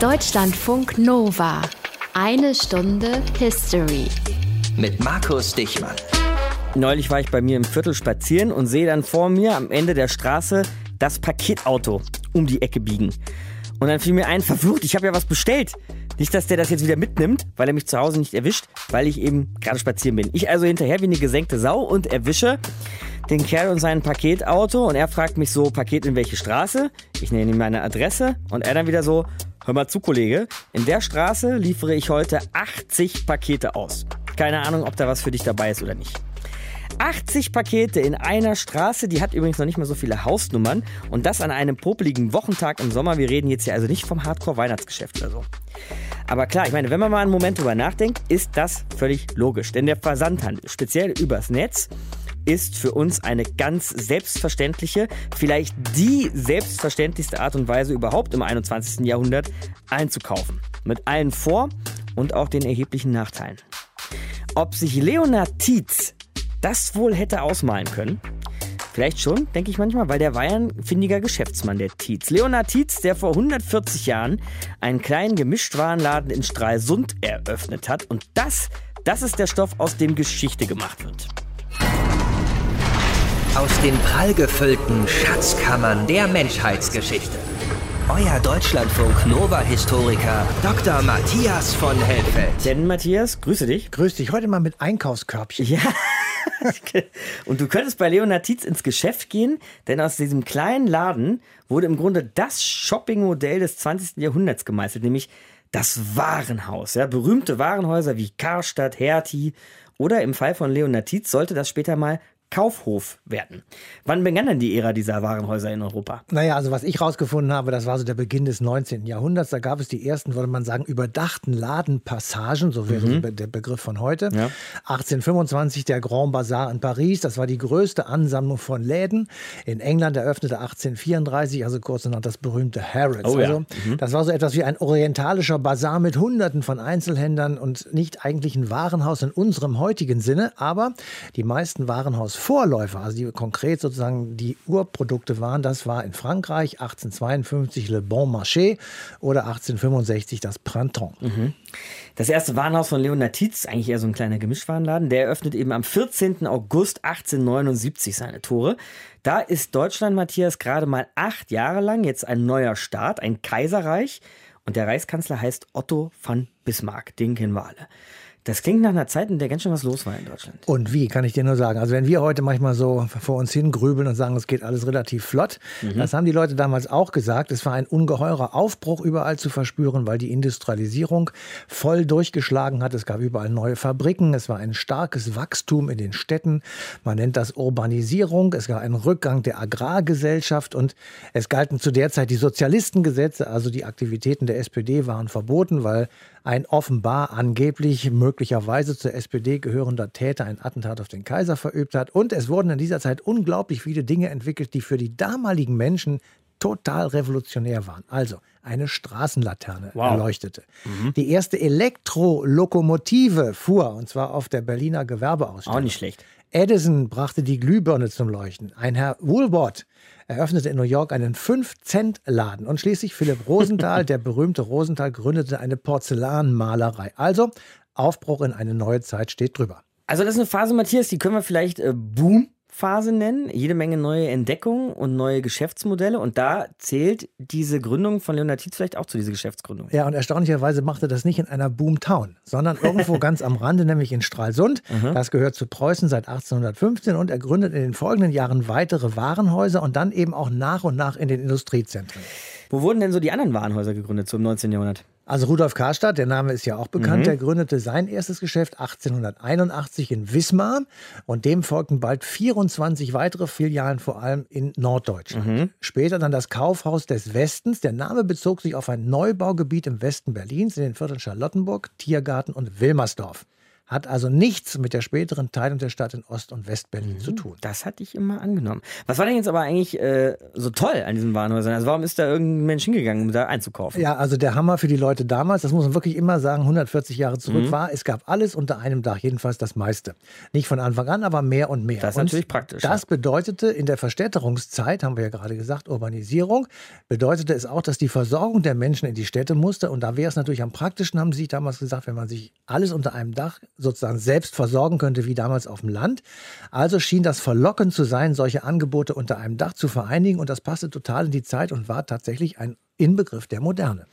Deutschlandfunk Nova. Eine Stunde History. Mit Markus Dichmann. Neulich war ich bei mir im Viertel spazieren und sehe dann vor mir am Ende der Straße das Paketauto um die Ecke biegen. Und dann fiel mir ein, verflucht, ich habe ja was bestellt. Nicht, dass der das jetzt wieder mitnimmt, weil er mich zu Hause nicht erwischt, weil ich eben gerade spazieren bin. Ich also hinterher wie eine gesenkte Sau und erwische den Kerl und sein Paketauto und er fragt mich so, Paket in welche Straße? Ich nenne ihm meine Adresse und er dann wieder so, hör mal zu, Kollege, in der Straße liefere ich heute 80 Pakete aus. Keine Ahnung, ob da was für dich dabei ist oder nicht. 80 Pakete in einer Straße, die hat übrigens noch nicht mal so viele Hausnummern und das an einem popeligen Wochentag im Sommer. Wir reden jetzt hier also nicht vom Hardcore-Weihnachtsgeschäft oder so. Aber klar, ich meine, wenn man mal einen Moment drüber nachdenkt, ist das völlig logisch. Denn der Versandhandel, speziell übers Netz, ist für uns eine ganz selbstverständliche, vielleicht die selbstverständlichste Art und Weise überhaupt im 21. Jahrhundert einzukaufen. Mit allen Vor- und auch den erheblichen Nachteilen. Ob sich Leonard Tietz das wohl hätte ausmalen können? Vielleicht schon, denke ich manchmal, weil der war ja ein findiger Geschäftsmann, der Tietz. Leonard Tietz, der vor 140 Jahren einen kleinen Gemischtwarenladen in Stralsund eröffnet hat. Und das, das ist der Stoff, aus dem Geschichte gemacht wird. Aus den prallgefüllten Schatzkammern der Menschheitsgeschichte. Euer Deutschlandfunk Nova-Historiker Dr. Matthias von Helfeld. Denn Matthias, grüße dich. Grüß dich, heute mal mit Einkaufskörbchen. Ja. Und du könntest bei Leonard Tietz ins Geschäft gehen, denn aus diesem kleinen Laden wurde im Grunde das Shoppingmodell des 20. Jahrhunderts gemeißelt, nämlich das Warenhaus. Ja, berühmte Warenhäuser wie Karstadt, Hertie oder im Fall von Leonard Tietz sollte das später mal Kaufhof werden. Wann begann denn die Ära dieser Warenhäuser in Europa? Naja, also was ich rausgefunden habe, das war so der Beginn des 19. Jahrhunderts. Da gab es die ersten, würde man sagen, überdachten Ladenpassagen, so wäre mhm. der Begriff von heute. Ja. 1825 der Grand Bazar in Paris, das war die größte Ansammlung von Läden. In England eröffnete 1834, also kurz danach das berühmte Harrods. Oh, also, ja. mhm. Das war so etwas wie ein orientalischer Bazar mit Hunderten von Einzelhändlern und nicht eigentlich ein Warenhaus in unserem heutigen Sinne, aber die meisten Warenhaus Vorläufer, also die konkret sozusagen die Urprodukte waren, das war in Frankreich 1852 Le Bon Marché oder 1865 das Printemps. Mhm. Das erste Warenhaus von Leonard Tietz, eigentlich eher so ein kleiner Gemischwarenladen, der eröffnet eben am 14. August 1879 seine Tore. Da ist Deutschland, Matthias, gerade mal acht Jahre lang jetzt ein neuer Staat, ein Kaiserreich. Und der Reichskanzler heißt Otto von Bismarck, den kennen wir alle. Das klingt nach einer Zeit, in der ganz schön was los war in Deutschland. Und wie, kann ich dir nur sagen. Also wenn wir heute manchmal so vor uns hingrübeln und sagen, es geht alles relativ flott, mhm. das haben die Leute damals auch gesagt. Es war ein ungeheurer Aufbruch überall zu verspüren, weil die Industrialisierung voll durchgeschlagen hat. Es gab überall neue Fabriken. Es war ein starkes Wachstum in den Städten. Man nennt das Urbanisierung. Es gab einen Rückgang der Agrargesellschaft und es galten zu der Zeit die Sozialistengesetze. Also die Aktivitäten der SPD waren verboten, weil ein offenbar angeblich möglicherweise zur SPD gehörender Täter ein Attentat auf den Kaiser verübt hat. Und es wurden in dieser Zeit unglaublich viele Dinge entwickelt, die für die damaligen Menschen total revolutionär waren. Also eine Straßenlaterne wow. erleuchtete. Mhm. Die erste Elektrolokomotive fuhr, und zwar auf der Berliner Gewerbeausstellung. Auch nicht schlecht. Edison brachte die Glühbirne zum Leuchten. Ein Herr Woolworth eröffnete in New York einen 5-Cent-Laden. Und schließlich Philipp Rosenthal, der berühmte Rosenthal, gründete eine Porzellanmalerei. Also Aufbruch in eine neue Zeit steht drüber. Also das ist eine Phase, Matthias, die können wir vielleicht äh, Boom Phase nennen. Jede Menge neue Entdeckungen und neue Geschäftsmodelle. Und da zählt diese Gründung von Leonard Tietz vielleicht auch zu dieser Geschäftsgründung. Ja, und erstaunlicherweise machte das nicht in einer Boomtown, sondern irgendwo ganz am Rande, nämlich in Stralsund. Mhm. Das gehört zu Preußen seit 1815 und er gründet in den folgenden Jahren weitere Warenhäuser und dann eben auch nach und nach in den Industriezentren. Wo wurden denn so die anderen Warenhäuser gegründet, so im 19. Jahrhundert? Also Rudolf Karstadt, der Name ist ja auch bekannt, mhm. der gründete sein erstes Geschäft 1881 in Wismar und dem folgten bald 24 weitere Filialen, vor allem in Norddeutschland. Mhm. Später dann das Kaufhaus des Westens. Der Name bezog sich auf ein Neubaugebiet im Westen Berlins in den Vierteln Charlottenburg, Tiergarten und Wilmersdorf. Hat also nichts mit der späteren Teilung der Stadt in Ost- und Westberlin Mhm. zu tun. Das hatte ich immer angenommen. Was war denn jetzt aber eigentlich äh, so toll an diesen Warenhäusern? Also warum ist da irgendein Mensch hingegangen, um da einzukaufen? Ja, also der Hammer für die Leute damals, das muss man wirklich immer sagen, 140 Jahre zurück Mhm. war, es gab alles unter einem Dach, jedenfalls das meiste. Nicht von Anfang an, aber mehr und mehr. Das ist und natürlich praktisch, Das ja. bedeutete in der Verstädterungszeit, haben wir ja gerade gesagt, Urbanisierung, bedeutete es auch, dass die Versorgung der Menschen in die Städte musste. Und da wäre es natürlich am praktischen, haben sie sich damals gesagt, wenn man sich alles unter einem Dach sozusagen selbst versorgen könnte, wie damals auf dem Land. Also schien das verlockend zu sein, solche Angebote unter einem Dach zu vereinigen. Und das passte total in die Zeit und war tatsächlich ein Inbegriff der Moderne.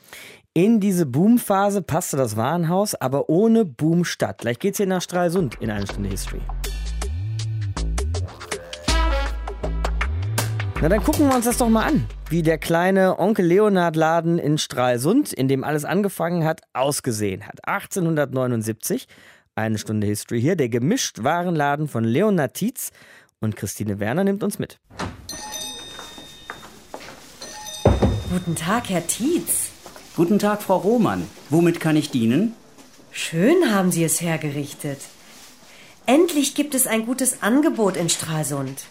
In diese Boomphase passte das Warenhaus, aber ohne Boomstadt. Gleich geht's hier nach Stralsund in eine Stunde History. Na, dann gucken wir uns das doch mal an, wie der kleine Onkel Leonhard Laden in Stralsund, in dem alles angefangen hat, ausgesehen hat. 1879, eine Stunde History hier, der gemischt Warenladen von Leonhard Tietz und Christine Werner nimmt uns mit. Guten Tag, Herr Tietz. Guten Tag, Frau Roman. Womit kann ich dienen? Schön haben Sie es hergerichtet. Endlich gibt es ein gutes Angebot in Stralsund.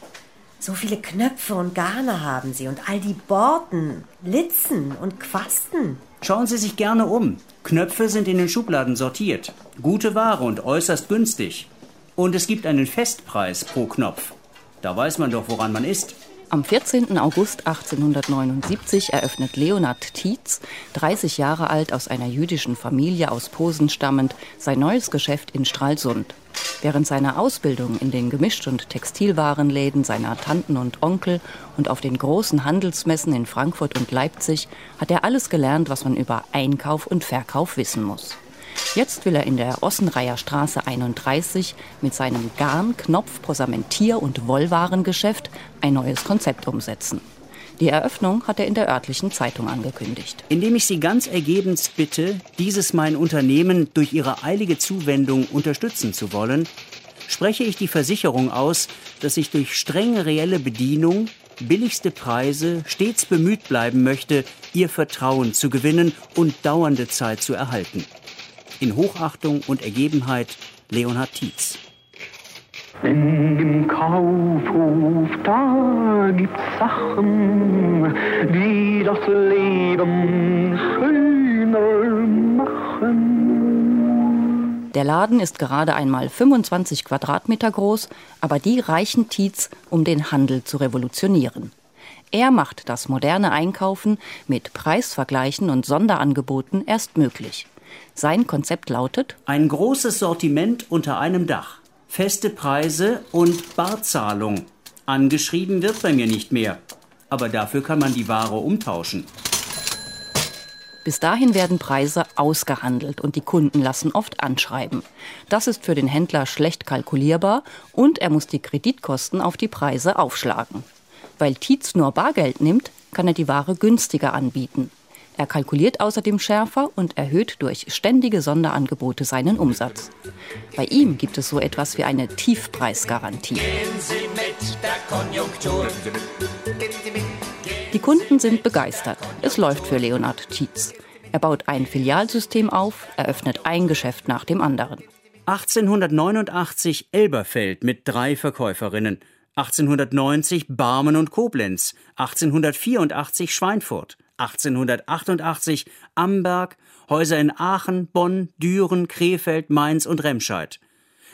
So viele Knöpfe und Garne haben Sie und all die Borten, Litzen und Quasten. Schauen Sie sich gerne um. Knöpfe sind in den Schubladen sortiert. Gute Ware und äußerst günstig. Und es gibt einen Festpreis pro Knopf. Da weiß man doch, woran man ist. Am 14. August 1879 eröffnet Leonhard Tietz, 30 Jahre alt, aus einer jüdischen Familie aus Posen stammend, sein neues Geschäft in Stralsund. Während seiner Ausbildung in den Gemischt- und Textilwarenläden seiner Tanten und Onkel und auf den großen Handelsmessen in Frankfurt und Leipzig hat er alles gelernt, was man über Einkauf und Verkauf wissen muss. Jetzt will er in der Ossenreiher Straße 31 mit seinem Garn-, Knopf-, Posamentier- und Wollwarengeschäft ein neues Konzept umsetzen. Die Eröffnung hat er in der örtlichen Zeitung angekündigt. Indem ich Sie ganz ergebenst bitte, dieses mein Unternehmen durch Ihre eilige Zuwendung unterstützen zu wollen, spreche ich die Versicherung aus, dass ich durch strenge reelle Bedienung, billigste Preise stets bemüht bleiben möchte, Ihr Vertrauen zu gewinnen und dauernde Zeit zu erhalten. In Hochachtung und Ergebenheit Leonhard Tietz. Dem Kaufhof, da gibt's Sachen, die das Leben schöner machen. Der Laden ist gerade einmal 25 Quadratmeter groß, aber die reichen Tietz, um den Handel zu revolutionieren. Er macht das moderne Einkaufen mit Preisvergleichen und Sonderangeboten erst möglich. Sein Konzept lautet Ein großes Sortiment unter einem Dach. Feste Preise und Barzahlung. Angeschrieben wird bei mir nicht mehr. Aber dafür kann man die Ware umtauschen. Bis dahin werden Preise ausgehandelt und die Kunden lassen oft anschreiben. Das ist für den Händler schlecht kalkulierbar und er muss die Kreditkosten auf die Preise aufschlagen. Weil Tietz nur Bargeld nimmt, kann er die Ware günstiger anbieten. Er kalkuliert außerdem schärfer und erhöht durch ständige Sonderangebote seinen Umsatz. Bei ihm gibt es so etwas wie eine Tiefpreisgarantie. Die Kunden sind begeistert. Es läuft für Leonhard Tietz. Er baut ein Filialsystem auf, eröffnet ein Geschäft nach dem anderen. 1889 Elberfeld mit drei Verkäuferinnen. 1890 Barmen und Koblenz. 1884 Schweinfurt. 1888 Amberg, Häuser in Aachen, Bonn, Düren, Krefeld, Mainz und Remscheid.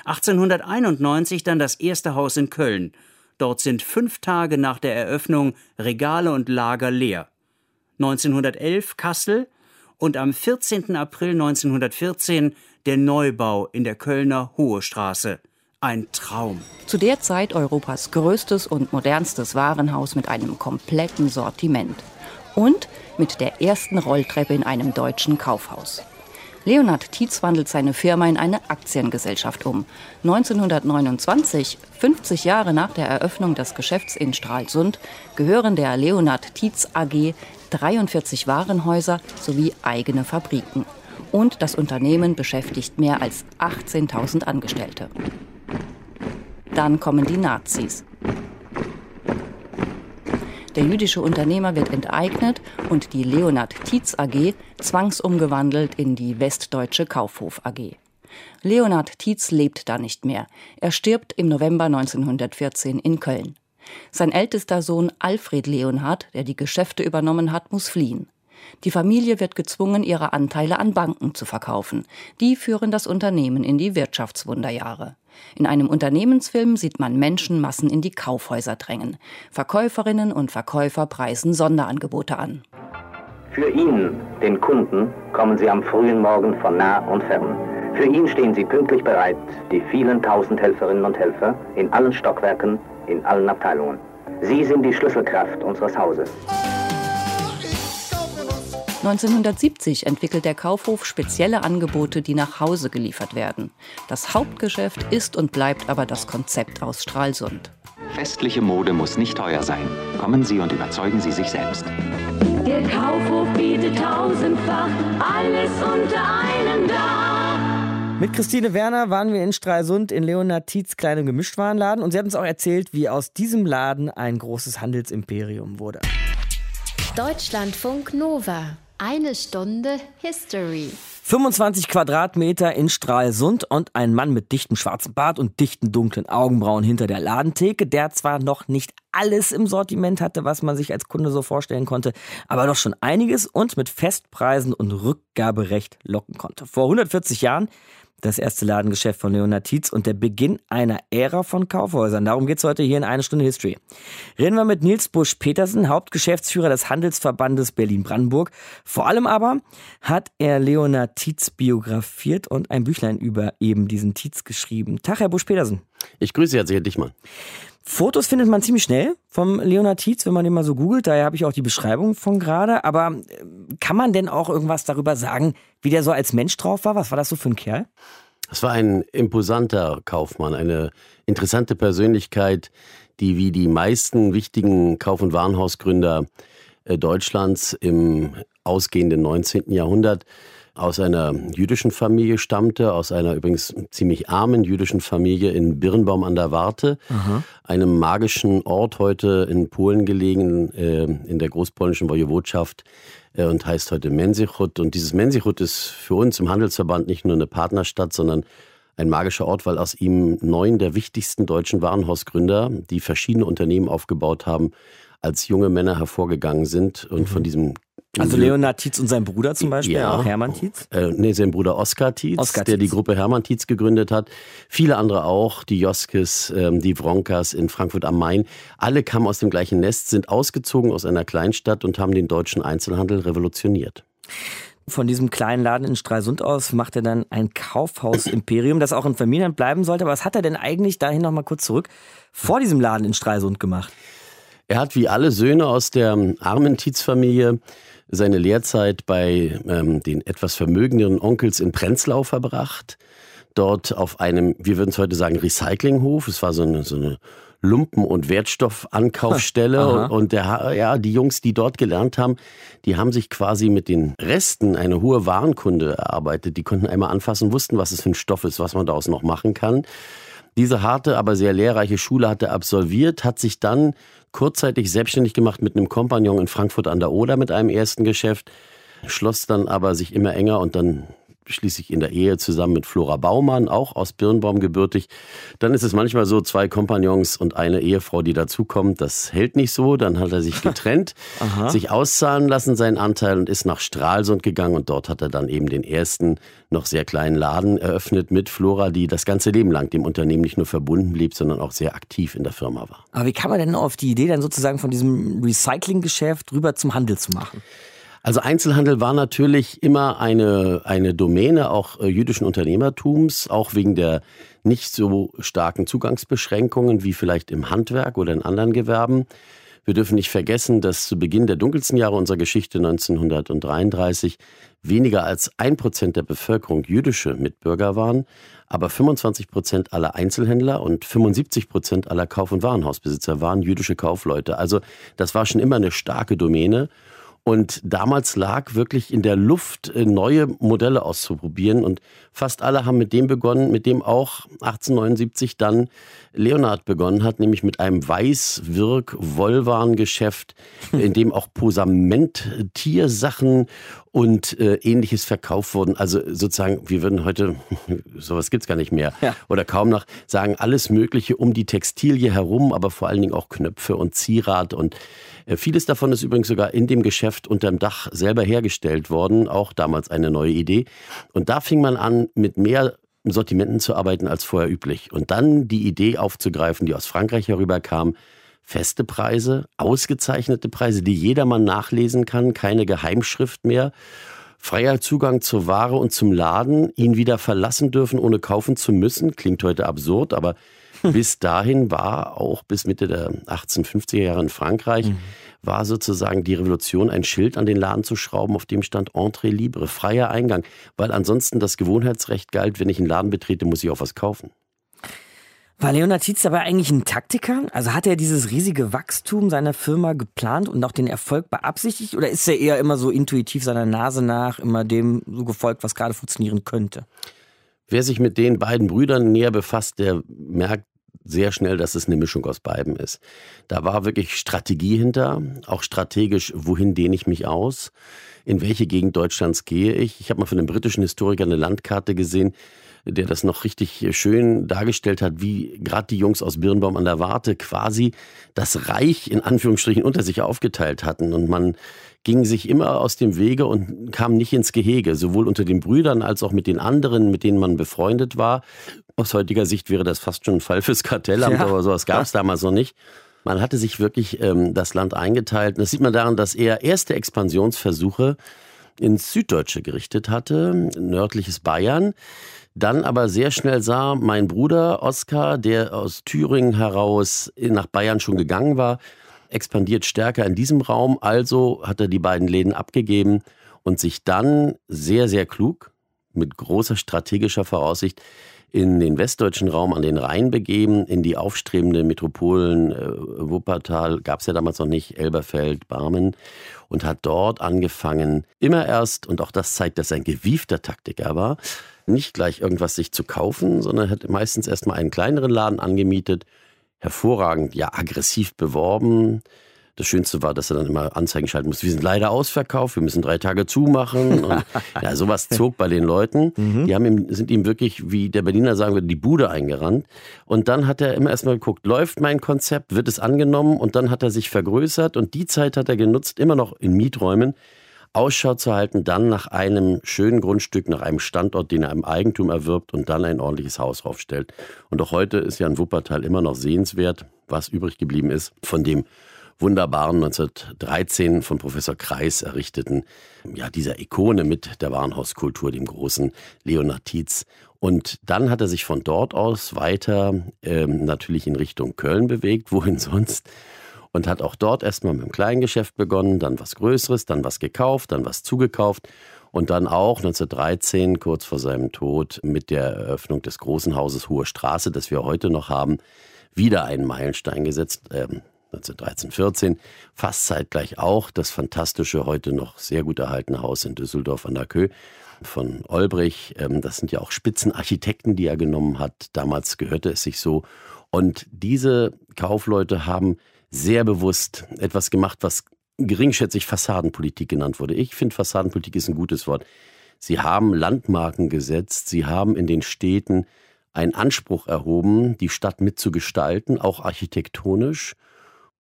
1891 dann das erste Haus in Köln. Dort sind fünf Tage nach der Eröffnung Regale und Lager leer. 1911 Kassel und am 14. April 1914 der Neubau in der Kölner Hohe Straße. Ein Traum. Zu der Zeit Europas größtes und modernstes Warenhaus mit einem kompletten Sortiment. Und mit der ersten Rolltreppe in einem deutschen Kaufhaus. Leonhard Tietz wandelt seine Firma in eine Aktiengesellschaft um. 1929, 50 Jahre nach der Eröffnung des Geschäfts in Stralsund, gehören der Leonhard Tietz AG 43 Warenhäuser sowie eigene Fabriken. Und das Unternehmen beschäftigt mehr als 18.000 Angestellte. Dann kommen die Nazis. Der jüdische Unternehmer wird enteignet und die Leonhard Tietz AG zwangsumgewandelt in die Westdeutsche Kaufhof AG. Leonhard Tietz lebt da nicht mehr. Er stirbt im November 1914 in Köln. Sein ältester Sohn Alfred Leonhard, der die Geschäfte übernommen hat, muss fliehen. Die Familie wird gezwungen, ihre Anteile an Banken zu verkaufen. Die führen das Unternehmen in die Wirtschaftswunderjahre. In einem Unternehmensfilm sieht man Menschenmassen in die Kaufhäuser drängen. Verkäuferinnen und Verkäufer preisen Sonderangebote an. Für ihn, den Kunden, kommen sie am frühen Morgen von nah und fern. Für ihn stehen sie pünktlich bereit, die vielen tausend Helferinnen und Helfer in allen Stockwerken, in allen Abteilungen. Sie sind die Schlüsselkraft unseres Hauses. 1970 entwickelt der Kaufhof spezielle Angebote, die nach Hause geliefert werden. Das Hauptgeschäft ist und bleibt aber das Konzept aus Stralsund. Festliche Mode muss nicht teuer sein. Kommen Sie und überzeugen Sie sich selbst. Der Kaufhof bietet tausendfach alles unter einem Dach. Mit Christine Werner waren wir in Stralsund in Leonard Tietz kleinem Gemischtwarenladen und sie hat uns auch erzählt, wie aus diesem Laden ein großes Handelsimperium wurde. Deutschlandfunk Nova. Eine Stunde History. 25 Quadratmeter in Stralsund und ein Mann mit dichtem schwarzen Bart und dichten dunklen Augenbrauen hinter der Ladentheke, der zwar noch nicht alles im Sortiment hatte, was man sich als Kunde so vorstellen konnte, aber doch schon einiges und mit Festpreisen und Rückgaberecht locken konnte. Vor 140 Jahren das erste Ladengeschäft von Leonard Tietz und der Beginn einer Ära von Kaufhäusern. Darum geht es heute hier in eine Stunde History. Reden wir mit Nils Busch-Petersen, Hauptgeschäftsführer des Handelsverbandes Berlin-Brandenburg. Vor allem aber hat er Leonard Tietz biografiert und ein Büchlein über eben diesen Tietz geschrieben. Tag, Herr Busch-Petersen. Ich grüße Sie Herr Dichmann. Fotos findet man ziemlich schnell vom Leonard Tietz, wenn man den mal so googelt. Daher habe ich auch die Beschreibung von gerade. Aber äh, kann man denn auch irgendwas darüber sagen, wie der so als Mensch drauf war? Was war das so für ein Kerl? Es war ein imposanter Kaufmann, eine interessante Persönlichkeit, die wie die meisten wichtigen Kauf- und Warenhausgründer äh, Deutschlands im ausgehenden 19. Jahrhundert aus einer jüdischen Familie stammte, aus einer übrigens ziemlich armen jüdischen Familie in Birnbaum an der Warte, Aha. einem magischen Ort heute in Polen gelegen, äh, in der großpolnischen Wojewodschaft äh, und heißt heute Mensichut. Und dieses Mensichut ist für uns im Handelsverband nicht nur eine Partnerstadt, sondern ein magischer Ort, weil aus ihm neun der wichtigsten deutschen Warenhausgründer, die verschiedene Unternehmen aufgebaut haben, als junge Männer hervorgegangen sind und mhm. von diesem also Leonard Tietz und sein Bruder zum Beispiel, ja. auch Hermann Tietz? Äh, nee, sein Bruder Oskar Tietz, Oskar der Tietz. die Gruppe Hermann Tietz gegründet hat. Viele andere auch, die Joskes, ähm, die Wronkas in Frankfurt am Main. Alle kamen aus dem gleichen Nest, sind ausgezogen aus einer Kleinstadt und haben den deutschen Einzelhandel revolutioniert. Von diesem kleinen Laden in Stralsund aus macht er dann ein Kaufhaus-Imperium, das auch in Familien bleiben sollte. Aber was hat er denn eigentlich, dahin nochmal kurz zurück, vor diesem Laden in Stralsund gemacht? Er hat wie alle Söhne aus der armen Tietz-Familie seine Lehrzeit bei ähm, den etwas vermögenderen Onkels in Prenzlau verbracht. Dort auf einem, wir würden es heute sagen, Recyclinghof. Es war so eine, so eine Lumpen- und Wertstoffankaufsstelle. und, und der, ja, die Jungs, die dort gelernt haben, die haben sich quasi mit den Resten eine hohe Warenkunde erarbeitet. Die konnten einmal anfassen, wussten, was es für ein Stoff ist, was man daraus noch machen kann. Diese harte, aber sehr lehrreiche Schule hat er absolviert, hat sich dann kurzzeitig selbstständig gemacht mit einem Kompagnon in Frankfurt an der Oder mit einem ersten Geschäft, schloss dann aber sich immer enger und dann schließlich in der Ehe zusammen mit Flora Baumann, auch aus Birnbaum gebürtig. Dann ist es manchmal so, zwei Kompagnons und eine Ehefrau, die dazukommt. Das hält nicht so. Dann hat er sich getrennt, sich auszahlen lassen, seinen Anteil, und ist nach Stralsund gegangen. Und dort hat er dann eben den ersten, noch sehr kleinen Laden eröffnet mit Flora, die das ganze Leben lang dem Unternehmen nicht nur verbunden blieb, sondern auch sehr aktiv in der Firma war. Aber wie kann man denn auf die Idee dann sozusagen von diesem Recyclinggeschäft rüber zum Handel zu machen? Also Einzelhandel war natürlich immer eine, eine Domäne auch äh, jüdischen Unternehmertums, auch wegen der nicht so starken Zugangsbeschränkungen wie vielleicht im Handwerk oder in anderen Gewerben. Wir dürfen nicht vergessen, dass zu Beginn der dunkelsten Jahre unserer Geschichte 1933 weniger als ein Prozent der Bevölkerung jüdische Mitbürger waren, aber 25 Prozent aller Einzelhändler und 75 Prozent aller Kauf- und Warenhausbesitzer waren jüdische Kaufleute. Also das war schon immer eine starke Domäne. Und damals lag wirklich in der Luft, äh, neue Modelle auszuprobieren. Und fast alle haben mit dem begonnen, mit dem auch 1879 dann Leonard begonnen hat, nämlich mit einem Weißwirk-Wollwarengeschäft, in dem auch Posament, Tiersachen und äh, ähnliches verkauft wurden. Also sozusagen, wir würden heute, sowas gibt's gar nicht mehr, ja. oder kaum noch, sagen, alles Mögliche um die Textilie herum, aber vor allen Dingen auch Knöpfe und Zierat und Vieles davon ist übrigens sogar in dem Geschäft unterm Dach selber hergestellt worden, auch damals eine neue Idee. Und da fing man an, mit mehr Sortimenten zu arbeiten als vorher üblich. Und dann die Idee aufzugreifen, die aus Frankreich herüberkam, feste Preise, ausgezeichnete Preise, die jedermann nachlesen kann, keine Geheimschrift mehr, freier Zugang zur Ware und zum Laden, ihn wieder verlassen dürfen, ohne kaufen zu müssen, klingt heute absurd, aber bis dahin war auch bis Mitte der 1850er Jahre in Frankreich, mhm. war sozusagen die Revolution ein Schild an den Laden zu schrauben, auf dem stand Entrée libre, freier Eingang, weil ansonsten das Gewohnheitsrecht galt, wenn ich einen Laden betrete, muss ich auch was kaufen. War Leonard Tietz aber eigentlich ein Taktiker? Also hat er dieses riesige Wachstum seiner Firma geplant und auch den Erfolg beabsichtigt? Oder ist er eher immer so intuitiv seiner Nase nach, immer dem so gefolgt, was gerade funktionieren könnte? Wer sich mit den beiden Brüdern näher befasst, der merkt sehr schnell, dass es eine Mischung aus beiden ist. Da war wirklich Strategie hinter, auch strategisch, wohin dehne ich mich aus, in welche Gegend Deutschlands gehe ich. Ich habe mal von einem britischen Historiker eine Landkarte gesehen, der das noch richtig schön dargestellt hat, wie gerade die Jungs aus Birnbaum an der Warte quasi das Reich in Anführungsstrichen unter sich aufgeteilt hatten und man ging sich immer aus dem Wege und kam nicht ins Gehege, sowohl unter den Brüdern als auch mit den anderen, mit denen man befreundet war. Aus heutiger Sicht wäre das fast schon ein Fall fürs Kartellamt, ja. aber sowas gab es damals noch nicht. Man hatte sich wirklich ähm, das Land eingeteilt. Das sieht man daran, dass er erste Expansionsversuche ins Süddeutsche gerichtet hatte, nördliches Bayern. Dann aber sehr schnell sah, mein Bruder Oskar, der aus Thüringen heraus nach Bayern schon gegangen war, expandiert stärker in diesem Raum. Also hat er die beiden Läden abgegeben und sich dann sehr, sehr klug, mit großer strategischer Voraussicht, in den westdeutschen Raum an den Rhein begeben, in die aufstrebende Metropolen äh, Wuppertal, gab es ja damals noch nicht, Elberfeld, Barmen, und hat dort angefangen, immer erst, und auch das zeigt, dass er ein gewiefter Taktiker war, nicht gleich irgendwas sich zu kaufen, sondern hat meistens erstmal einen kleineren Laden angemietet hervorragend, ja, aggressiv beworben. Das Schönste war, dass er dann immer Anzeigen schalten musste. Wir sind leider ausverkauft, wir müssen drei Tage zumachen. Und ja, sowas zog bei den Leuten. Mhm. Die haben ihm, sind ihm wirklich, wie der Berliner sagen würde, die Bude eingerannt. Und dann hat er immer erstmal geguckt, läuft mein Konzept, wird es angenommen? Und dann hat er sich vergrößert und die Zeit hat er genutzt, immer noch in Mieträumen, Ausschau zu halten, dann nach einem schönen Grundstück, nach einem Standort, den er im Eigentum erwirbt und dann ein ordentliches Haus raufstellt. Und auch heute ist ja ein Wuppertal immer noch sehenswert, was übrig geblieben ist von dem wunderbaren 1913 von Professor Kreis errichteten, ja, dieser Ikone mit der Warenhauskultur, dem großen Leonard Tietz. Und dann hat er sich von dort aus weiter ähm, natürlich in Richtung Köln bewegt, wohin sonst und hat auch dort erstmal mit dem Kleingeschäft begonnen, dann was Größeres, dann was gekauft, dann was zugekauft und dann auch 1913, kurz vor seinem Tod, mit der Eröffnung des großen Hauses Hohe Straße, das wir heute noch haben, wieder einen Meilenstein gesetzt. Ähm, 1913, 14, fast zeitgleich auch das fantastische, heute noch sehr gut erhaltene Haus in Düsseldorf an der Kö von Olbrich. Ähm, das sind ja auch Spitzenarchitekten, die er genommen hat. Damals gehörte es sich so. Und diese Kaufleute haben sehr bewusst etwas gemacht, was geringschätzig Fassadenpolitik genannt wurde. Ich finde, Fassadenpolitik ist ein gutes Wort. Sie haben Landmarken gesetzt, sie haben in den Städten einen Anspruch erhoben, die Stadt mitzugestalten, auch architektonisch.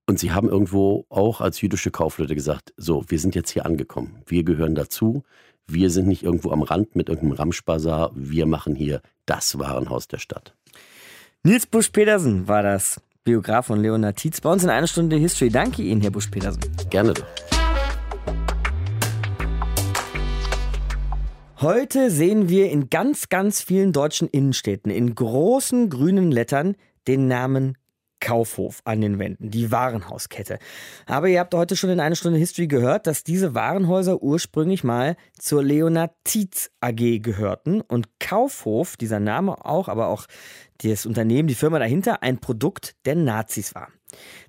Und sie haben irgendwo auch als jüdische Kaufleute gesagt, so, wir sind jetzt hier angekommen, wir gehören dazu, wir sind nicht irgendwo am Rand mit irgendeinem Ramschbazar, wir machen hier das Warenhaus der Stadt. Nils Busch-Petersen war das. Biograf von Leonard Tietz. Bei uns in einer Stunde History. Danke Ihnen, Herr Busch-Petersen. Gerne. Heute sehen wir in ganz, ganz vielen deutschen Innenstädten in großen grünen Lettern den Namen Kaufhof an den Wänden, die Warenhauskette. Aber ihr habt heute schon in einer Stunde History gehört, dass diese Warenhäuser ursprünglich mal zur Leonard Tietz AG gehörten und Kaufhof, dieser Name auch, aber auch das Unternehmen, die Firma dahinter, ein Produkt der Nazis war.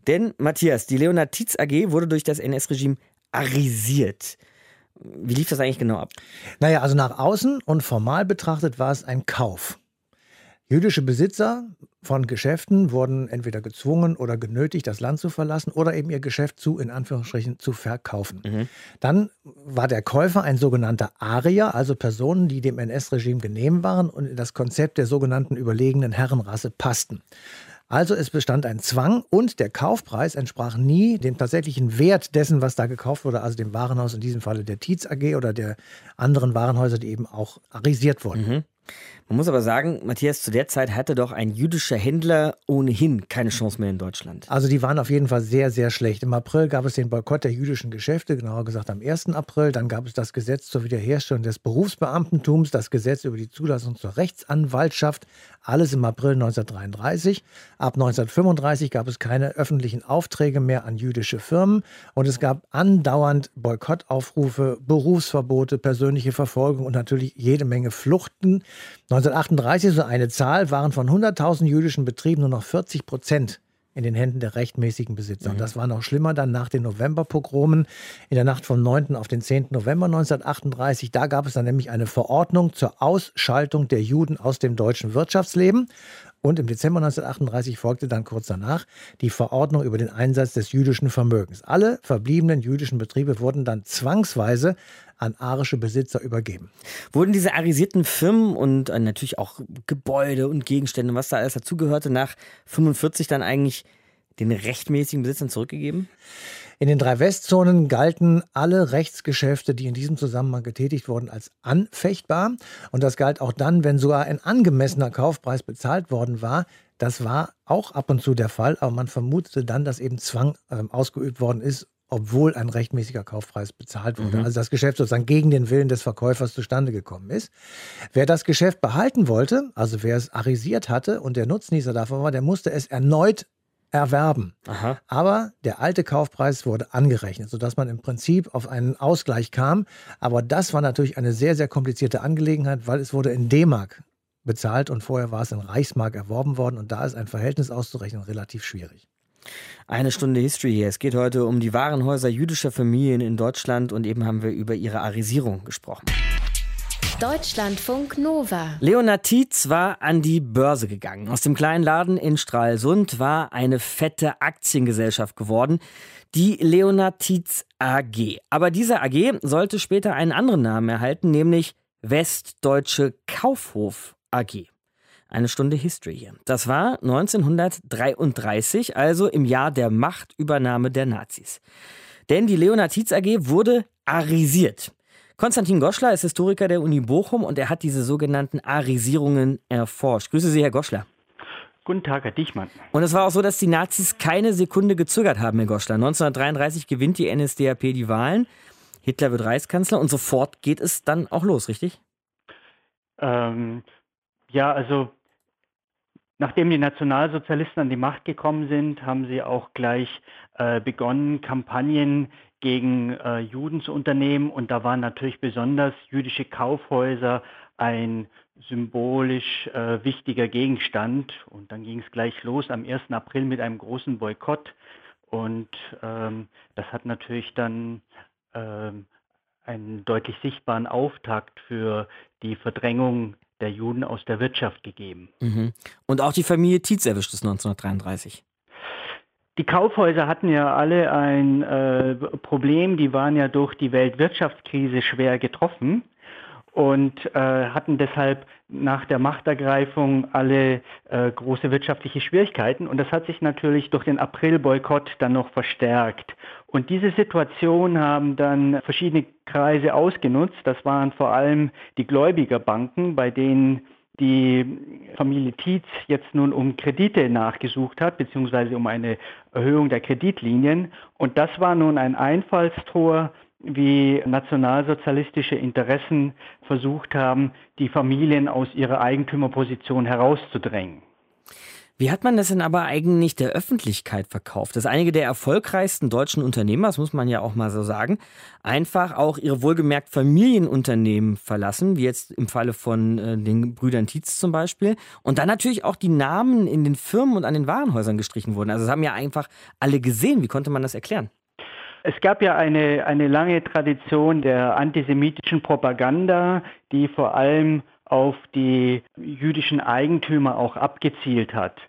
Denn, Matthias, die Leonard Tietz AG wurde durch das NS-Regime arisiert. Wie lief das eigentlich genau ab? Naja, also nach außen und formal betrachtet war es ein Kauf. Jüdische Besitzer von Geschäften wurden entweder gezwungen oder genötigt, das Land zu verlassen oder eben ihr Geschäft zu, in Anführungsstrichen, zu verkaufen. Mhm. Dann war der Käufer ein sogenannter Arier, also Personen, die dem NS-Regime genehm waren und in das Konzept der sogenannten überlegenen Herrenrasse passten. Also es bestand ein Zwang und der Kaufpreis entsprach nie dem tatsächlichen Wert dessen, was da gekauft wurde, also dem Warenhaus, in diesem Falle der Tietz AG oder der anderen Warenhäuser, die eben auch arisiert wurden. Mhm. Man muss aber sagen, Matthias, zu der Zeit hatte doch ein jüdischer Händler ohnehin keine Chance mehr in Deutschland. Also die waren auf jeden Fall sehr, sehr schlecht. Im April gab es den Boykott der jüdischen Geschäfte, genauer gesagt am 1. April. Dann gab es das Gesetz zur Wiederherstellung des Berufsbeamtentums, das Gesetz über die Zulassung zur Rechtsanwaltschaft. Alles im April 1933. Ab 1935 gab es keine öffentlichen Aufträge mehr an jüdische Firmen und es gab andauernd Boykottaufrufe, Berufsverbote, persönliche Verfolgung und natürlich jede Menge Fluchten. 1938, so eine Zahl, waren von 100.000 jüdischen Betrieben nur noch 40 Prozent in den Händen der rechtmäßigen Besitzer. Und mhm. das war noch schlimmer dann nach den Novemberpogromen in der Nacht vom 9. auf den 10. November 1938. Da gab es dann nämlich eine Verordnung zur Ausschaltung der Juden aus dem deutschen Wirtschaftsleben. Und im Dezember 1938 folgte dann kurz danach die Verordnung über den Einsatz des jüdischen Vermögens. Alle verbliebenen jüdischen Betriebe wurden dann zwangsweise an arische Besitzer übergeben. Wurden diese arisierten Firmen und äh, natürlich auch Gebäude und Gegenstände, was da alles dazugehörte, nach 45 dann eigentlich den rechtmäßigen Besitzern zurückgegeben? In den drei Westzonen galten alle Rechtsgeschäfte, die in diesem Zusammenhang getätigt wurden, als anfechtbar. Und das galt auch dann, wenn sogar ein angemessener Kaufpreis bezahlt worden war. Das war auch ab und zu der Fall, aber man vermutete dann, dass eben Zwang äh, ausgeübt worden ist, obwohl ein rechtmäßiger Kaufpreis bezahlt wurde. Mhm. Also das Geschäft sozusagen gegen den Willen des Verkäufers zustande gekommen ist. Wer das Geschäft behalten wollte, also wer es arisiert hatte und der Nutznießer davon war, der musste es erneut erwerben. Aha. Aber der alte Kaufpreis wurde angerechnet, sodass man im Prinzip auf einen Ausgleich kam. Aber das war natürlich eine sehr, sehr komplizierte Angelegenheit, weil es wurde in D-Mark bezahlt und vorher war es in Reichsmark erworben worden und da ist ein Verhältnis auszurechnen relativ schwierig. Eine Stunde History hier. Es geht heute um die Warenhäuser jüdischer Familien in Deutschland und eben haben wir über ihre Arisierung gesprochen. Deutschlandfunk Nova. Leonard Tietz war an die Börse gegangen. Aus dem kleinen Laden in Stralsund war eine fette Aktiengesellschaft geworden, die Leonard Tietz AG. Aber diese AG sollte später einen anderen Namen erhalten, nämlich Westdeutsche Kaufhof AG. Eine Stunde History hier. Das war 1933, also im Jahr der Machtübernahme der Nazis. Denn die Leonard Tietz AG wurde arisiert. Konstantin Goschler ist Historiker der Uni Bochum und er hat diese sogenannten Arisierungen erforscht. Grüße Sie, Herr Goschler. Guten Tag, Herr Dichmann. Und es war auch so, dass die Nazis keine Sekunde gezögert haben, Herr Goschler. 1933 gewinnt die NSDAP die Wahlen, Hitler wird Reichskanzler und sofort geht es dann auch los, richtig? Ähm, ja, also nachdem die Nationalsozialisten an die Macht gekommen sind, haben sie auch gleich äh, begonnen, Kampagnen gegen äh, Juden zu unternehmen. Und da waren natürlich besonders jüdische Kaufhäuser ein symbolisch äh, wichtiger Gegenstand. Und dann ging es gleich los am 1. April mit einem großen Boykott. Und ähm, das hat natürlich dann ähm, einen deutlich sichtbaren Auftakt für die Verdrängung der Juden aus der Wirtschaft gegeben. Mhm. Und auch die Familie Tietz erwischt es 1933. Die Kaufhäuser hatten ja alle ein äh, Problem, die waren ja durch die Weltwirtschaftskrise schwer getroffen und äh, hatten deshalb nach der Machtergreifung alle äh, große wirtschaftliche Schwierigkeiten. Und das hat sich natürlich durch den April-Boykott dann noch verstärkt. Und diese Situation haben dann verschiedene Kreise ausgenutzt. Das waren vor allem die Gläubigerbanken, bei denen die Familie Tietz jetzt nun um Kredite nachgesucht hat, beziehungsweise um eine Erhöhung der Kreditlinien. Und das war nun ein Einfallstor, wie nationalsozialistische Interessen versucht haben, die Familien aus ihrer Eigentümerposition herauszudrängen. Wie hat man das denn aber eigentlich der Öffentlichkeit verkauft? Dass einige der erfolgreichsten deutschen Unternehmer, das muss man ja auch mal so sagen, einfach auch ihre wohlgemerkt Familienunternehmen verlassen, wie jetzt im Falle von äh, den Brüdern Tietz zum Beispiel. Und dann natürlich auch die Namen in den Firmen und an den Warenhäusern gestrichen wurden. Also das haben ja einfach alle gesehen. Wie konnte man das erklären? Es gab ja eine, eine lange Tradition der antisemitischen Propaganda, die vor allem auf die jüdischen Eigentümer auch abgezielt hat.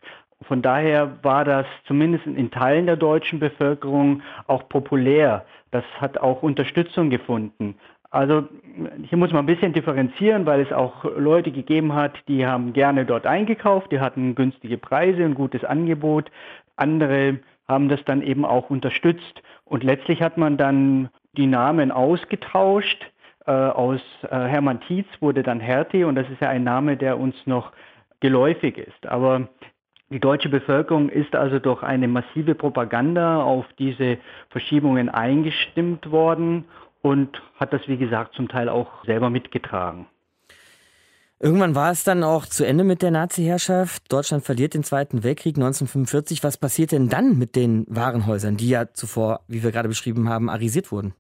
Von daher war das zumindest in Teilen der deutschen Bevölkerung auch populär. Das hat auch Unterstützung gefunden. Also hier muss man ein bisschen differenzieren, weil es auch Leute gegeben hat, die haben gerne dort eingekauft, die hatten günstige Preise und gutes Angebot. Andere haben das dann eben auch unterstützt. Und letztlich hat man dann die Namen ausgetauscht. Äh, aus äh, Hermann Tietz wurde dann Hertie und das ist ja ein Name, der uns noch geläufig ist. Aber die deutsche Bevölkerung ist also durch eine massive Propaganda auf diese Verschiebungen eingestimmt worden und hat das, wie gesagt, zum Teil auch selber mitgetragen. Irgendwann war es dann auch zu Ende mit der Nazi-Herrschaft. Deutschland verliert den Zweiten Weltkrieg 1945. Was passiert denn dann mit den Warenhäusern, die ja zuvor, wie wir gerade beschrieben haben, arisiert wurden?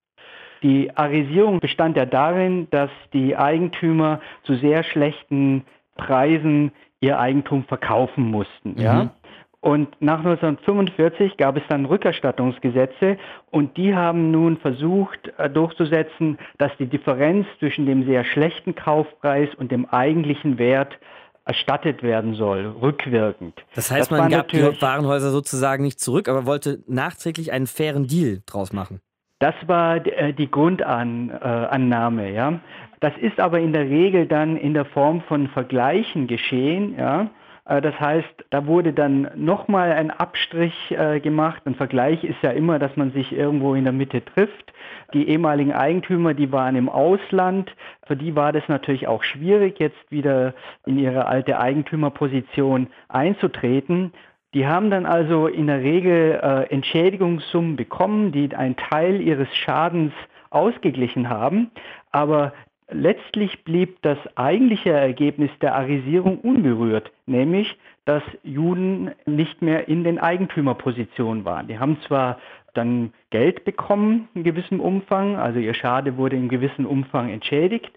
Die Arisierung bestand ja darin, dass die Eigentümer zu sehr schlechten Preisen ihr Eigentum verkaufen mussten. Mhm. Ja? Und nach 1945 gab es dann Rückerstattungsgesetze und die haben nun versucht äh, durchzusetzen, dass die Differenz zwischen dem sehr schlechten Kaufpreis und dem eigentlichen Wert erstattet werden soll, rückwirkend. Das heißt, das man gab die Warenhäuser sozusagen nicht zurück, aber wollte nachträglich einen fairen Deal draus machen. Das war äh, die Grundannahme, ja. Das ist aber in der Regel dann in der Form von Vergleichen geschehen, ja. Äh, das heißt, da wurde dann nochmal ein Abstrich äh, gemacht. Ein Vergleich ist ja immer, dass man sich irgendwo in der Mitte trifft. Die ehemaligen Eigentümer, die waren im Ausland. Für die war das natürlich auch schwierig, jetzt wieder in ihre alte Eigentümerposition einzutreten. Die haben dann also in der Regel äh, Entschädigungssummen bekommen, die einen Teil ihres Schadens ausgeglichen haben. Aber letztlich blieb das eigentliche Ergebnis der Arisierung unberührt, nämlich dass Juden nicht mehr in den Eigentümerpositionen waren. Die haben zwar dann Geld bekommen in gewissem Umfang, also ihr Schade wurde in gewissem Umfang entschädigt,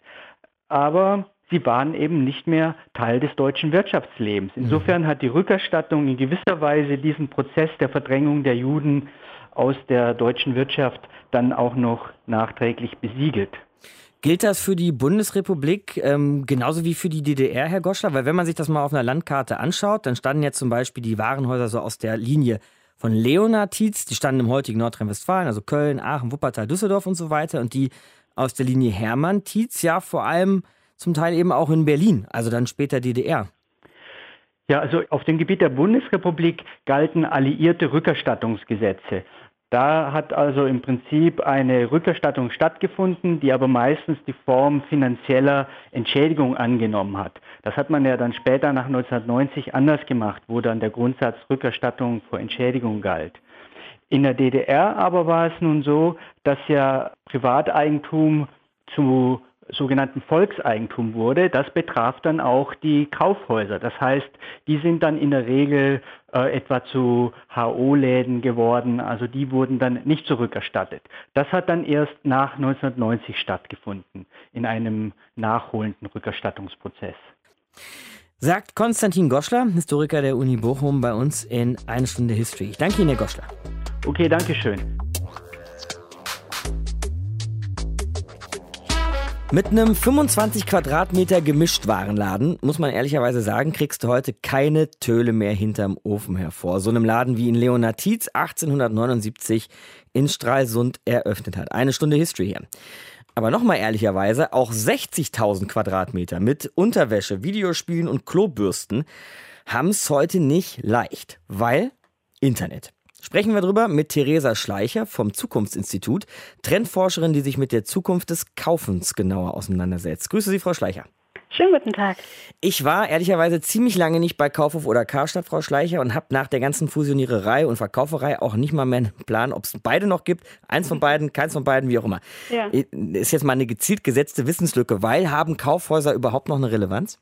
aber sie waren eben nicht mehr Teil des deutschen Wirtschaftslebens. Mhm. Insofern hat die Rückerstattung in gewisser Weise diesen Prozess der Verdrängung der Juden aus der deutschen Wirtschaft dann auch noch nachträglich besiegelt. Gilt das für die Bundesrepublik ähm, genauso wie für die DDR, Herr Goschler? Weil wenn man sich das mal auf einer Landkarte anschaut, dann standen jetzt zum Beispiel die Warenhäuser so aus der Linie von Leonard Tietz, die standen im heutigen Nordrhein-Westfalen, also Köln, Aachen, Wuppertal, Düsseldorf und so weiter. Und die aus der Linie Hermann Tietz ja vor allem zum Teil eben auch in Berlin, also dann später DDR. Ja, also auf dem Gebiet der Bundesrepublik galten alliierte Rückerstattungsgesetze. Da hat also im Prinzip eine Rückerstattung stattgefunden, die aber meistens die Form finanzieller Entschädigung angenommen hat. Das hat man ja dann später nach 1990 anders gemacht, wo dann der Grundsatz Rückerstattung vor Entschädigung galt. In der DDR aber war es nun so, dass ja Privateigentum zu sogenannten Volkseigentum wurde, das betraf dann auch die Kaufhäuser. Das heißt, die sind dann in der Regel äh, etwa zu HO-Läden geworden, also die wurden dann nicht zurückerstattet. Das hat dann erst nach 1990 stattgefunden, in einem nachholenden Rückerstattungsprozess. Sagt Konstantin Goschler, Historiker der Uni Bochum, bei uns in Eine Stunde History. Ich danke Ihnen, Herr Goschler. Okay, danke schön. Mit einem 25 Quadratmeter Gemischtwarenladen, muss man ehrlicherweise sagen, kriegst du heute keine Töle mehr hinterm Ofen hervor. So einem Laden wie ihn Leonard Tietz 1879 in Stralsund eröffnet hat. Eine Stunde History hier. Aber nochmal ehrlicherweise, auch 60.000 Quadratmeter mit Unterwäsche, Videospielen und Klobürsten haben es heute nicht leicht, weil Internet. Sprechen wir drüber mit Theresa Schleicher vom Zukunftsinstitut, Trendforscherin, die sich mit der Zukunft des Kaufens genauer auseinandersetzt. Grüße Sie, Frau Schleicher. Schönen guten Tag. Ich war ehrlicherweise ziemlich lange nicht bei Kaufhof oder Karstadt, Frau Schleicher, und habe nach der ganzen Fusioniererei und Verkauferei auch nicht mal mehr einen Plan, ob es beide noch gibt. Eins von beiden, keins von beiden, wie auch immer. Ja. Ist jetzt mal eine gezielt gesetzte Wissenslücke, weil haben Kaufhäuser überhaupt noch eine Relevanz?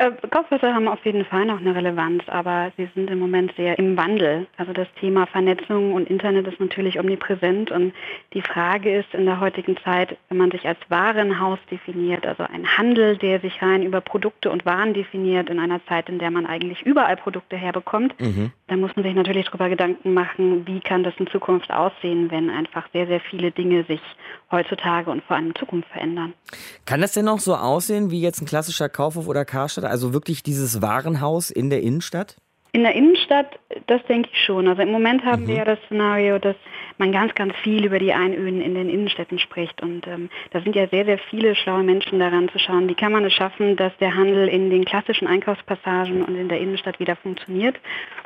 Äh, Kaufhäuser haben auf jeden Fall noch eine Relevanz, aber sie sind im Moment sehr im Wandel. Also das Thema Vernetzung und Internet ist natürlich omnipräsent und die Frage ist in der heutigen Zeit, wenn man sich als Warenhaus definiert, also ein Handel, der sich rein über Produkte und Waren definiert, in einer Zeit, in der man eigentlich überall Produkte herbekommt, mhm. dann muss man sich natürlich darüber Gedanken machen, wie kann das in Zukunft aussehen, wenn einfach sehr, sehr viele Dinge sich heutzutage und vor allem in Zukunft verändern. Kann das denn noch so aussehen wie jetzt ein klassischer Kaufhof oder Karstadt? Also wirklich dieses Warenhaus in der Innenstadt? In der Innenstadt, das denke ich schon. Also im Moment haben mhm. wir ja das Szenario, dass man ganz, ganz viel über die Einöden in den Innenstädten spricht. Und ähm, da sind ja sehr, sehr viele schlaue Menschen daran zu schauen, wie kann man es schaffen, dass der Handel in den klassischen Einkaufspassagen und in der Innenstadt wieder funktioniert.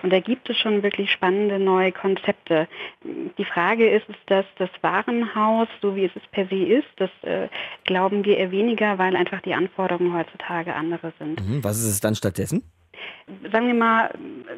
Und da gibt es schon wirklich spannende neue Konzepte. Die Frage ist, ist das das Warenhaus, so wie es per se ist, das äh, glauben wir eher weniger, weil einfach die Anforderungen heutzutage andere sind. Mhm. Was ist es dann stattdessen? Sagen wir mal,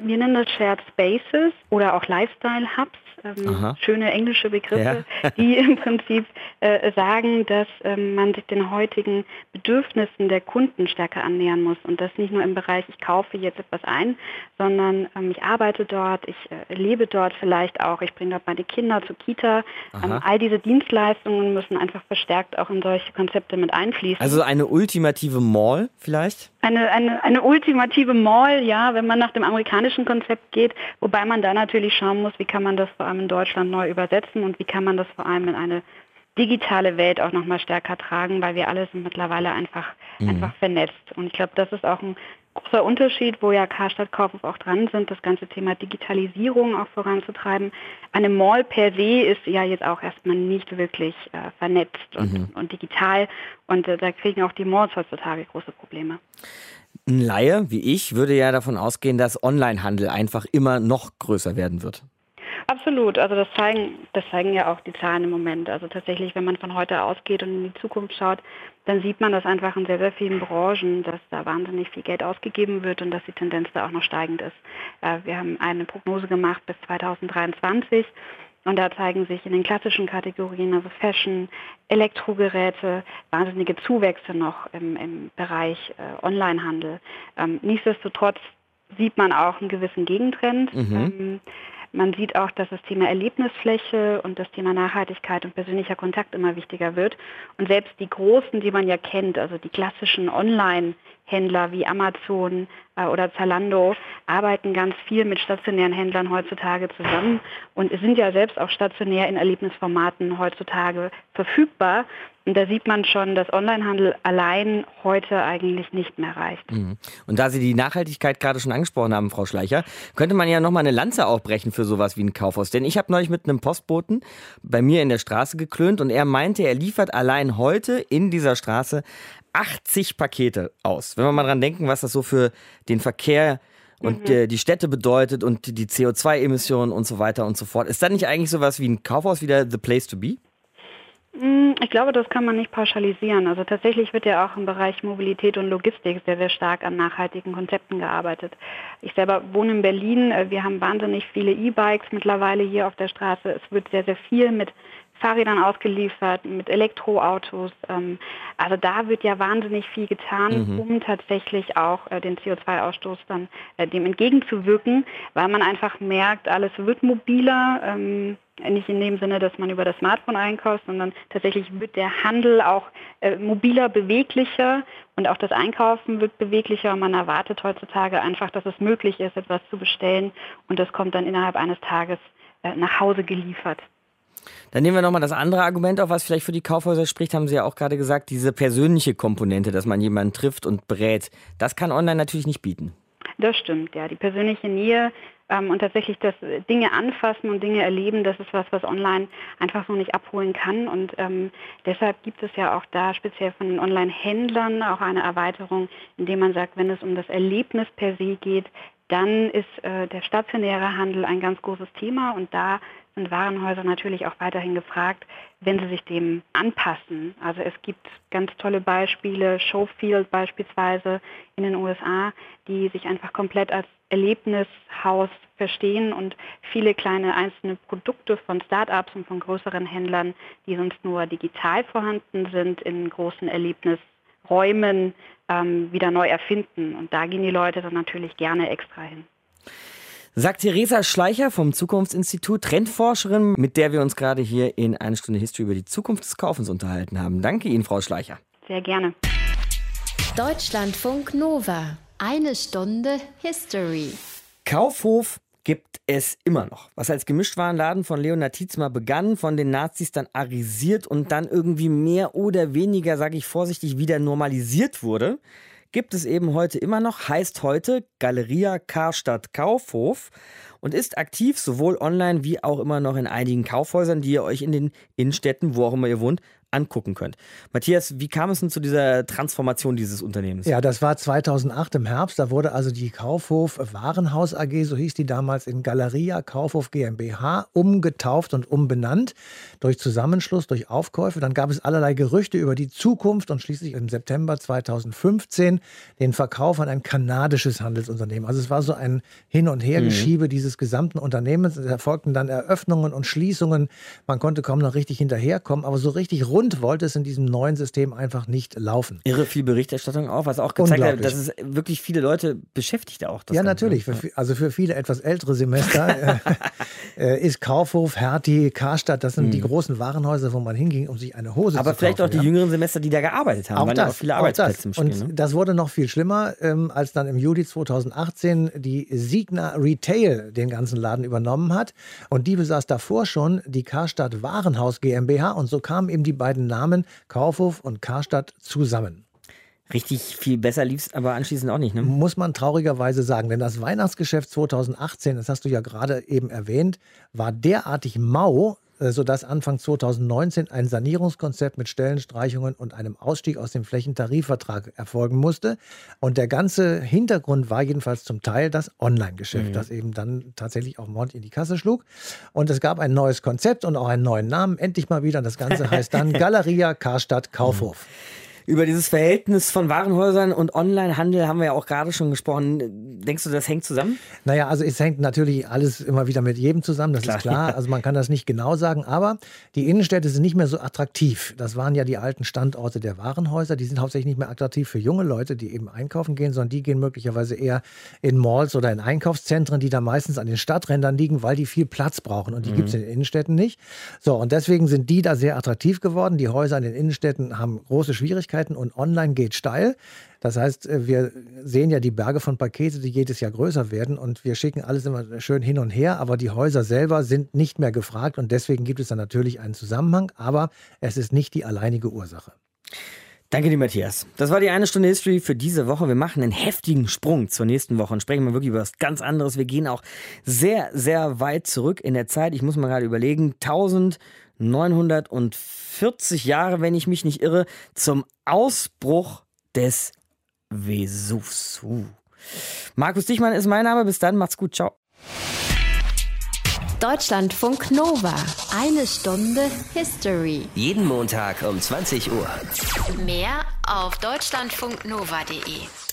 wir nennen das Shared Spaces oder auch Lifestyle Hubs ähm, schöne englische Begriffe, ja. die im Prinzip äh, sagen, dass ähm, man sich den heutigen Bedürfnissen der Kunden stärker annähern muss und das nicht nur im Bereich, ich kaufe jetzt etwas ein, sondern ähm, ich arbeite dort, ich äh, lebe dort vielleicht auch, ich bringe dort meine Kinder zur Kita. Ähm, all diese Dienstleistungen müssen einfach verstärkt auch in solche Konzepte mit einfließen. Also eine ultimative Mall vielleicht? Eine, eine, eine ultimative Mall, ja, wenn man nach dem amerikanischen Konzept geht, wobei man da natürlich schauen muss, wie kann man das vor allem in Deutschland neu übersetzen und wie kann man das vor allem in eine digitale Welt auch nochmal stärker tragen, weil wir alle sind mittlerweile einfach, mhm. einfach vernetzt. Und ich glaube, das ist auch ein großer Unterschied, wo ja Karstadt Kaufhof auch dran sind, das ganze Thema Digitalisierung auch voranzutreiben. Eine Mall per se ist ja jetzt auch erstmal nicht wirklich äh, vernetzt und, mhm. und, digital und äh, da kriegen auch die Malls heutzutage große Probleme. Ein Laie wie ich würde ja davon ausgehen, dass Onlinehandel einfach immer noch größer werden wird. Absolut, also das zeigen, das zeigen ja auch die Zahlen im Moment. Also tatsächlich, wenn man von heute ausgeht und in die Zukunft schaut, dann sieht man das einfach in sehr, sehr vielen Branchen, dass da wahnsinnig viel Geld ausgegeben wird und dass die Tendenz da auch noch steigend ist. Äh, wir haben eine Prognose gemacht bis 2023 und da zeigen sich in den klassischen Kategorien, also Fashion, Elektrogeräte, wahnsinnige Zuwächse noch im, im Bereich äh, Onlinehandel. Ähm, nichtsdestotrotz sieht man auch einen gewissen Gegentrend. Mhm. Ähm, man sieht auch, dass das Thema Erlebnisfläche und das Thema Nachhaltigkeit und persönlicher Kontakt immer wichtiger wird. Und selbst die großen, die man ja kennt, also die klassischen Online-Händler wie Amazon äh, oder Zalando, arbeiten ganz viel mit stationären Händlern heutzutage zusammen und sind ja selbst auch stationär in Erlebnisformaten heutzutage verfügbar. Und da sieht man schon, dass Onlinehandel allein heute eigentlich nicht mehr reicht. Mhm. Und da Sie die Nachhaltigkeit gerade schon angesprochen haben, Frau Schleicher, könnte man ja nochmal eine Lanze aufbrechen für sowas wie ein Kaufhaus. Denn ich habe neulich mit einem Postboten bei mir in der Straße geklönt und er meinte, er liefert allein heute in dieser Straße 80 Pakete aus. Wenn wir mal dran denken, was das so für den Verkehr und mhm. die Städte bedeutet und die CO2-Emissionen und so weiter und so fort. Ist da nicht eigentlich sowas wie ein Kaufhaus wieder the place to be? Hm, ich glaube, das kann man nicht pauschalisieren. Also tatsächlich wird ja auch im Bereich Mobilität und Logistik sehr, sehr stark an nachhaltigen Konzepten gearbeitet. Ich selber wohne in Berlin. Wir haben wahnsinnig viele E-Bikes mittlerweile hier auf der Straße. Es wird sehr, sehr viel mit Fahrrädern ausgeliefert, mit Elektroautos. Ähm, also da wird ja wahnsinnig viel getan, mhm. um tatsächlich auch äh, den CO2-Ausstoß dann äh, dem entgegenzuwirken, weil man einfach merkt, alles wird mobiler. Ähm, nicht in dem Sinne, dass man über das Smartphone einkauft, sondern tatsächlich wird der Handel auch äh, mobiler, beweglicher und auch das Einkaufen wird beweglicher. Und man erwartet heutzutage einfach, dass es möglich ist, etwas zu bestellen und das kommt dann innerhalb eines Tages äh, nach Hause geliefert. Dann nehmen wir nochmal das andere Argument auf, was vielleicht für die Kaufhäuser spricht, haben Sie ja auch gerade gesagt, diese persönliche Komponente, dass man jemanden trifft und berät. Das kann online natürlich nicht bieten. Das stimmt, ja. Die persönliche Nähe ähm, und tatsächlich das Dinge anfassen und Dinge erleben, das ist was, was online einfach so nicht abholen kann. Und ähm, deshalb gibt es ja auch da speziell von den Online-Händlern auch eine Erweiterung, indem man sagt, wenn es um das Erlebnis per se geht, dann ist äh, der stationäre Handel ein ganz großes Thema und da sind Warenhäuser natürlich auch weiterhin gefragt, wenn sie sich dem anpassen. Also es gibt ganz tolle Beispiele, Showfield beispielsweise in den USA, die sich einfach komplett als Erlebnishaus verstehen und viele kleine einzelne Produkte von Startups und von größeren Händlern, die sonst nur digital vorhanden sind, in großen Erlebnis Räumen ähm, wieder neu erfinden. Und da gehen die Leute dann natürlich gerne extra hin. Sagt Theresa Schleicher vom Zukunftsinstitut, Trendforscherin, mit der wir uns gerade hier in eine Stunde History über die Zukunft des Kaufens unterhalten haben. Danke Ihnen, Frau Schleicher. Sehr gerne. Deutschlandfunk Nova. Eine Stunde History. Kaufhof gibt es immer noch. Was als Gemischtwarenladen von Leonard Tietzmer begann, von den Nazis dann arisiert und dann irgendwie mehr oder weniger, sage ich vorsichtig, wieder normalisiert wurde, gibt es eben heute immer noch, heißt heute Galeria Karstadt Kaufhof und ist aktiv sowohl online wie auch immer noch in einigen Kaufhäusern, die ihr euch in den Innenstädten, wo auch immer ihr wohnt, angucken könnt. Matthias, wie kam es denn zu dieser Transformation dieses Unternehmens? Ja, das war 2008 im Herbst. Da wurde also die Kaufhof Warenhaus AG, so hieß die damals, in Galeria Kaufhof GmbH umgetauft und umbenannt durch Zusammenschluss, durch Aufkäufe. Dann gab es allerlei Gerüchte über die Zukunft und schließlich im September 2015 den Verkauf an ein kanadisches Handelsunternehmen. Also es war so ein Hin- und Hergeschiebe mhm. dieses gesamten Unternehmens. Es erfolgten dann Eröffnungen und Schließungen. Man konnte kaum noch richtig hinterherkommen, aber so richtig rund und wollte es in diesem neuen System einfach nicht laufen. Irre viel Berichterstattung auch, was auch gezeigt hat, dass es wirklich viele Leute beschäftigt auch. ja, natürlich. Für, also für viele etwas ältere Semester äh, äh, ist Kaufhof, Hertie, Karstadt, das sind hm. die großen Warenhäuser, wo man hinging, um sich eine Hose Aber zu kaufen. Aber vielleicht auch die ja. jüngeren Semester, die da gearbeitet haben, auch das, auch viele Arbeitsplätze das. im Spiel. Und ne? das wurde noch viel schlimmer, ähm, als dann im Juli 2018 die Signa Retail den ganzen Laden übernommen hat. Und die besaß davor schon die Karstadt Warenhaus GmbH. Und so kamen eben die beiden Namen Kaufhof und Karstadt zusammen. Richtig viel besser lief es aber anschließend auch nicht, ne? Muss man traurigerweise sagen. Denn das Weihnachtsgeschäft 2018, das hast du ja gerade eben erwähnt, war derartig mau, sodass Anfang 2019 ein Sanierungskonzept mit Stellenstreichungen und einem Ausstieg aus dem Flächentarifvertrag erfolgen musste. Und der ganze Hintergrund war jedenfalls zum Teil das Online-Geschäft, mhm. das eben dann tatsächlich auch Mord in die Kasse schlug. Und es gab ein neues Konzept und auch einen neuen Namen, endlich mal wieder. Das Ganze heißt dann Galeria Karstadt Kaufhof. Mhm. Über dieses Verhältnis von Warenhäusern und Onlinehandel haben wir ja auch gerade schon gesprochen. Denkst du, das hängt zusammen? Naja, also es hängt natürlich alles immer wieder mit jedem zusammen, das klar. ist klar. Also man kann das nicht genau sagen, aber die Innenstädte sind nicht mehr so attraktiv. Das waren ja die alten Standorte der Warenhäuser. Die sind hauptsächlich nicht mehr attraktiv für junge Leute, die eben einkaufen gehen, sondern die gehen möglicherweise eher in Malls oder in Einkaufszentren, die da meistens an den Stadträndern liegen, weil die viel Platz brauchen. Und die mhm. gibt es in den Innenstädten nicht. So, und deswegen sind die da sehr attraktiv geworden. Die Häuser in den Innenstädten haben große Schwierigkeiten Möglichkeiten und online geht steil. Das heißt, äh, wir sehen ja die Berge von Pakete, die jedes Jahr größer werden und wir schicken alles immer schön hin und her, aber die Häuser selber sind nicht mehr gefragt und deswegen gibt es dann natürlich einen Zusammenhang, aber es ist nicht die alleinige Ursache. Danke dir, Matthias. Das war die eine Stunde History für diese Woche. Wir machen einen heftigen Sprung zur nächsten Woche und sprechen mal wirklich über was ganz anderes. Wir gehen auch sehr, sehr weit zurück in der Zeit. Ich muss mal gerade überlegen, 1940 Jahre, wenn ich mich nicht irre, zum Ausbruch des Vesuvs. Markus Dichmann ist mein Name. Bis dann, macht's gut, ciao. Deutschlandfunk Nova. Eine Stunde History. Jeden Montag um 20 Uhr. Mehr auf deutschlandfunknova.de.